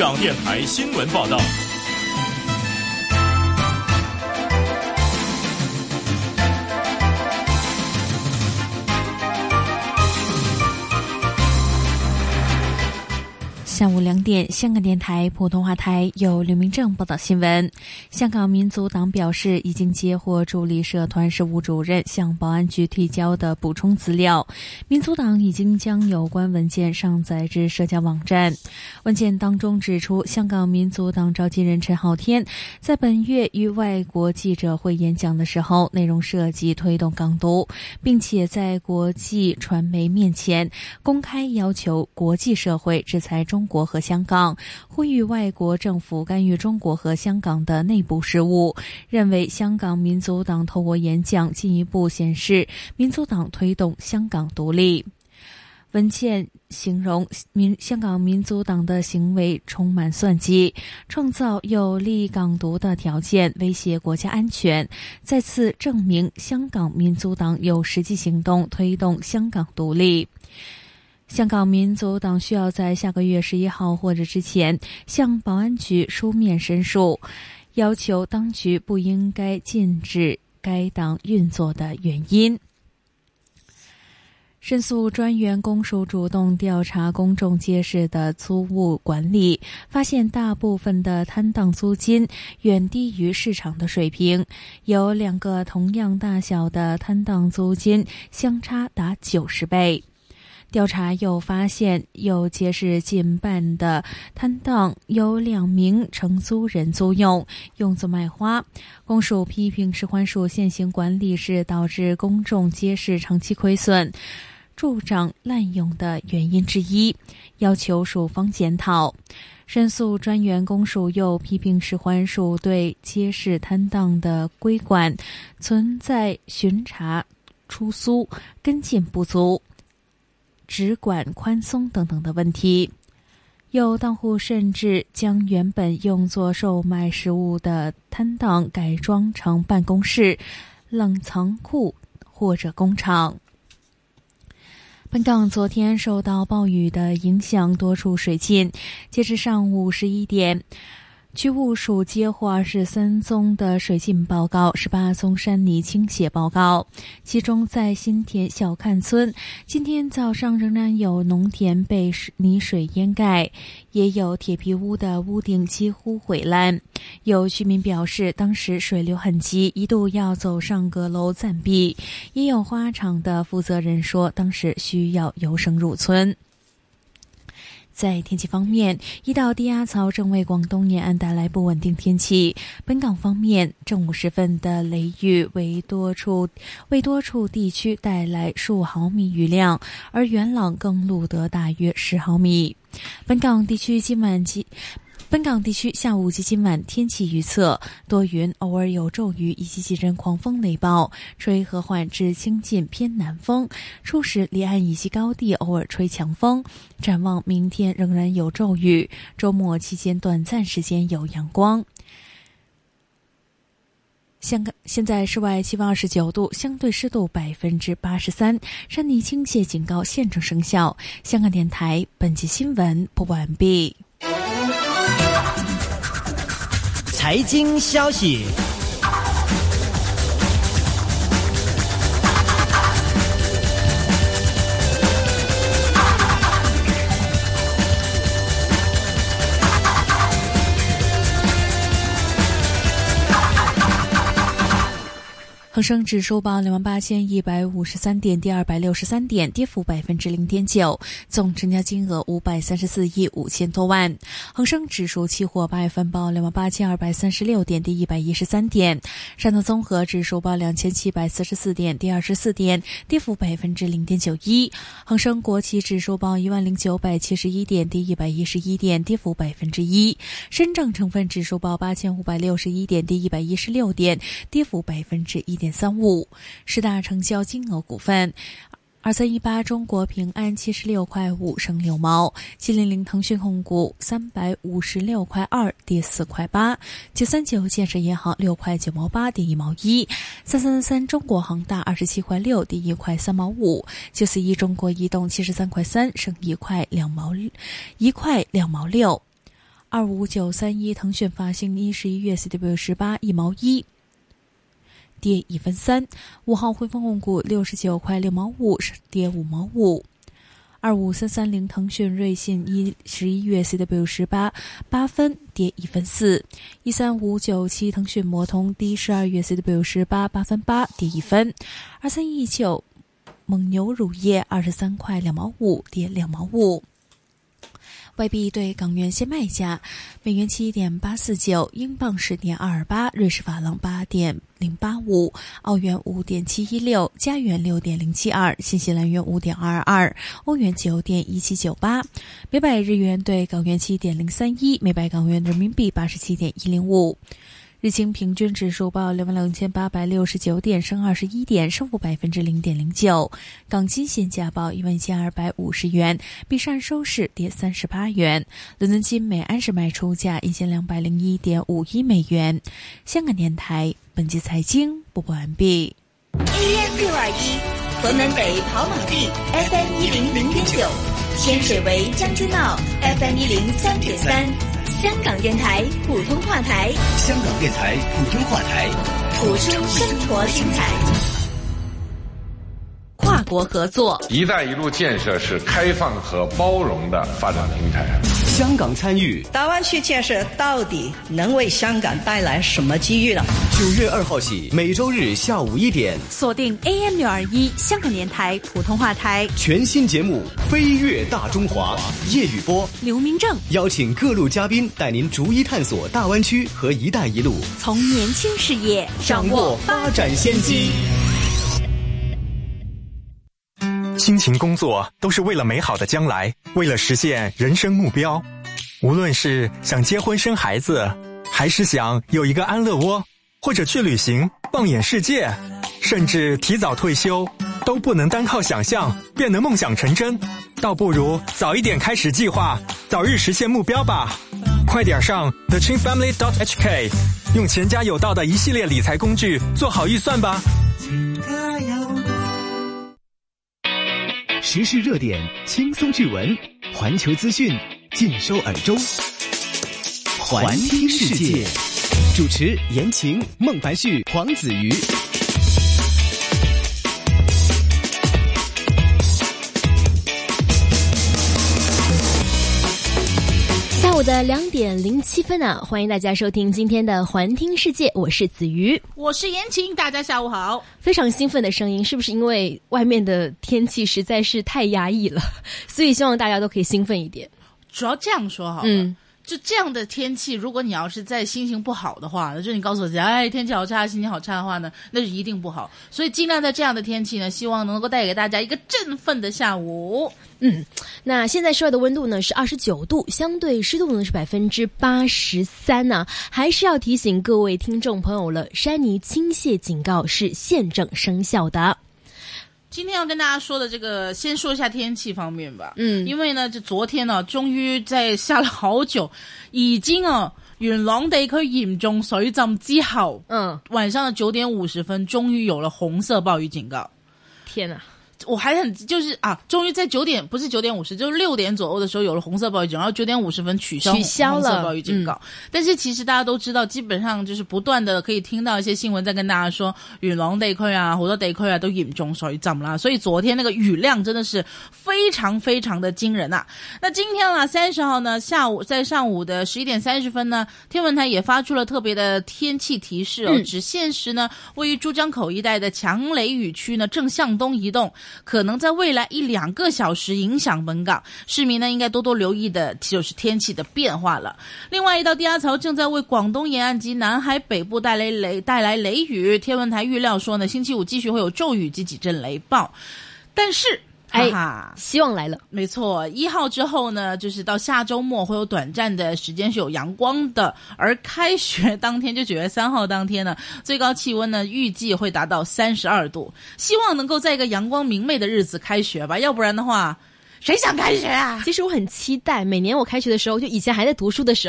港电台新闻报道。下午两点，香港电台普通话台由刘明正报道新闻。香港民族党表示，已经接获助理社团事务主任向保安局提交的补充资料，民族党已经将有关文件上载至社交网站。文件当中指出，香港民族党召集人陈浩天在本月与外国记者会演讲的时候，内容涉及推动港独，并且在国际传媒面前公开要求国际社会制裁中。国和香港呼吁外国政府干预中国和香港的内部事务，认为香港民族党透过演讲进一步显示民族党推动香港独立。文件形容民香港民族党的行为充满算计，创造有利港独的条件，威胁国家安全，再次证明香港民族党有实际行动推动香港独立。香港民族党需要在下个月十一号或者之前向保安局书面申诉，要求当局不应该禁止该党运作的原因。申诉专员公署主动调查公众街市的租务管理，发现大部分的摊档租金远低于市场的水平，有两个同样大小的摊档租金相差达九十倍。调查又发现，有街市近半的摊档有两名承租人租用，用作卖花。公署批评市环署现行管理是导致公众街市长期亏损、助长滥用的原因之一，要求署方检讨。申诉专员公署又批评市环署对街市摊档的规管存在巡查、出租、跟进不足。只管宽松等等的问题，有当户甚至将原本用作售卖食物的摊档改装成办公室、冷藏库或者工厂。本港昨天受到暴雨的影响，多处水浸。截至上午十一点。区务署接获二十三宗的水浸报告，十八宗山泥倾泻报告。其中，在新田小看村，今天早上仍然有农田被泥水淹盖，也有铁皮屋的屋顶几乎毁烂。有居民表示，当时水流很急，一度要走上阁楼暂避。也有花场的负责人说，当时需要游绳入村。在天气方面，一道低压槽正为广东沿岸带来不稳定天气。本港方面，正午时分的雷雨为多处为多处地区带来数毫米雨量，而元朗更录得大约十毫米。本港地区今晚及。本港地区下午及今晚天气预测：多云，偶尔有骤雨以及几阵狂风雷暴，吹和缓至清劲偏南风。初时离岸以及高地偶尔吹强风。展望明天仍然有骤雨，周末期间短暂时间有阳光。香港现在室外气温二十九度，相对湿度百分之八十三，山泥倾泻警告现正生效。香港电台本期新闻播报完毕。财经消息。恒生指数报两万八千一百五十三点，跌二百六十三点，跌幅百分之零点九。总成交金额五百三十四亿五千多万。恒生指数期货八月份报两万八千二百三十六点，跌一百一十三点。上证综合指数报两千七百四十四点，跌二十四点，跌幅百分之零点九一。恒生国企指数报一万零九百七十一点，跌一百一十一点，跌幅百分之一。深证成分指数报八千五百六十一点，跌一百一十六点，跌幅百分之一点。三五，十大成交金额股份：二三一八中国平安七十六块五升六毛，七零零腾讯控股三百五十六块二跌四块八，九三九建设银行六块九毛八跌一毛一，三三三中国恒大二十七块六跌一块三毛五，九四一中国移动七十三块三升一块两毛一块两毛六。二五九三一腾讯发行一十一月 CW 十八一毛一，跌一分三。五号汇丰控股六十九块六毛五，跌五毛五。二五三三零腾讯瑞信一十一月 CW 十八八分，跌一分四。一三五九七腾讯摩通低十二月 CW 十八八分八，跌一分。二三一九蒙牛乳业二十三块两毛五，跌两毛五。外币对港元现卖价：美元七点八四九，英镑十点二二八，瑞士法郎八点零八五，澳元五点七一六，加元六点零七二，新西兰元五点二二，欧元九点一七九八，每百日元对港元七点零三一，每百港元人民币八十七点一零五。日经平均指数报两万两千八百六十九点，升二十一点，升幅百分之零点零九。港金现价报一万一千二百五十元，比上收市跌三十八元。伦敦金每安士卖出价一千两百零一点五一美元。香港电台本期财经播报完毕。AM 六二一，河门北跑马地 FM 一零零点九，天水围将军澳 FM 一零三点三。香港电台普通话台，香港电台普通话台，谱出生活精彩。跨国合作，一带一路建设是开放和包容的发展平台。香港参与大湾区建设，到底能为香港带来什么机遇呢？九月二号起，每周日下午一点，锁定 AM 六二一香港电台普通话台，全新节目《飞跃大中华》，叶宇波、刘明正邀请各路嘉宾，带您逐一探索大湾区和“一带一路”，从年轻事业掌握发展先机。辛勤工作都是为了美好的将来，为了实现人生目标。无论是想结婚生孩子，还是想有一个安乐窝，或者去旅行放眼世界，甚至提早退休，都不能单靠想象便能梦想成真。倒不如早一点开始计划，早日实现目标吧。快点上 the chin family dot hk，用钱家有道的一系列理财工具做好预算吧。时事热点，轻松趣闻，环球资讯尽收耳中。环听世界，主持言情、孟凡旭、黄子瑜。午的两点零七分啊，欢迎大家收听今天的环听世界，我是子瑜，我是言情，大家下午好。非常兴奋的声音，是不是因为外面的天气实在是太压抑了，所以希望大家都可以兴奋一点。主要这样说好了，嗯，就这样的天气，如果你要是在心情不好的话，就你告诉我家，哎，天气好差，心情好差的话呢，那是一定不好。所以尽量在这样的天气呢，希望能够带给大家一个振奋的下午。嗯，那现在室外的温度呢是二十九度，相对湿度呢是百分之八十三呢。还是要提醒各位听众朋友了，山泥倾泻警告是现正生效的。今天要跟大家说的这个，先说一下天气方面吧。嗯因为呢，就昨天呢，终于在下了好久，已经啊，元朗地区严重水浸之后，嗯，晚上的九点五十分，终于有了红色暴雨警告。天哪，我还很就是啊，终于在九点不是九点五十，就是六点左右的时候有了红色暴雨警告，然后九点五十分取消取消了红色暴雨警告。但是其实大家都知道，基本上就是不断的可以听到一些新闻在跟大家说，元朗地區啊，好多地區啊都嚴重水浸啦。所以昨天那个雨量真的是非常非常的惊人啊。那今天啊，三十号呢下午在上午的十一点三十分呢，天文台也发出了特别的天气提示哦，嗯只限时呢位于珠江口一带的强雷雨区呢正向东移动，可能在未来一两个小时影响本港，市民呢应该多多留意的就是天气的变化了。另外，一道低压槽正在为广东沿岸及南海北部带来雷带来雷雨，天文台预料说呢，星期五继续会有骤雨及几阵雷暴，但是。哎哈哈，希望来了。没错，一号之后呢，就是到下周末会有短暂的时间是有阳光的，而开学当天就九月三号当天呢，最高气温呢预计会达到三十二度，希望能够在一个阳光明媚的日子开学吧，要不然的话，谁想开学啊？其实我很期待，每年我开学的时候，就以前还在读书的时候。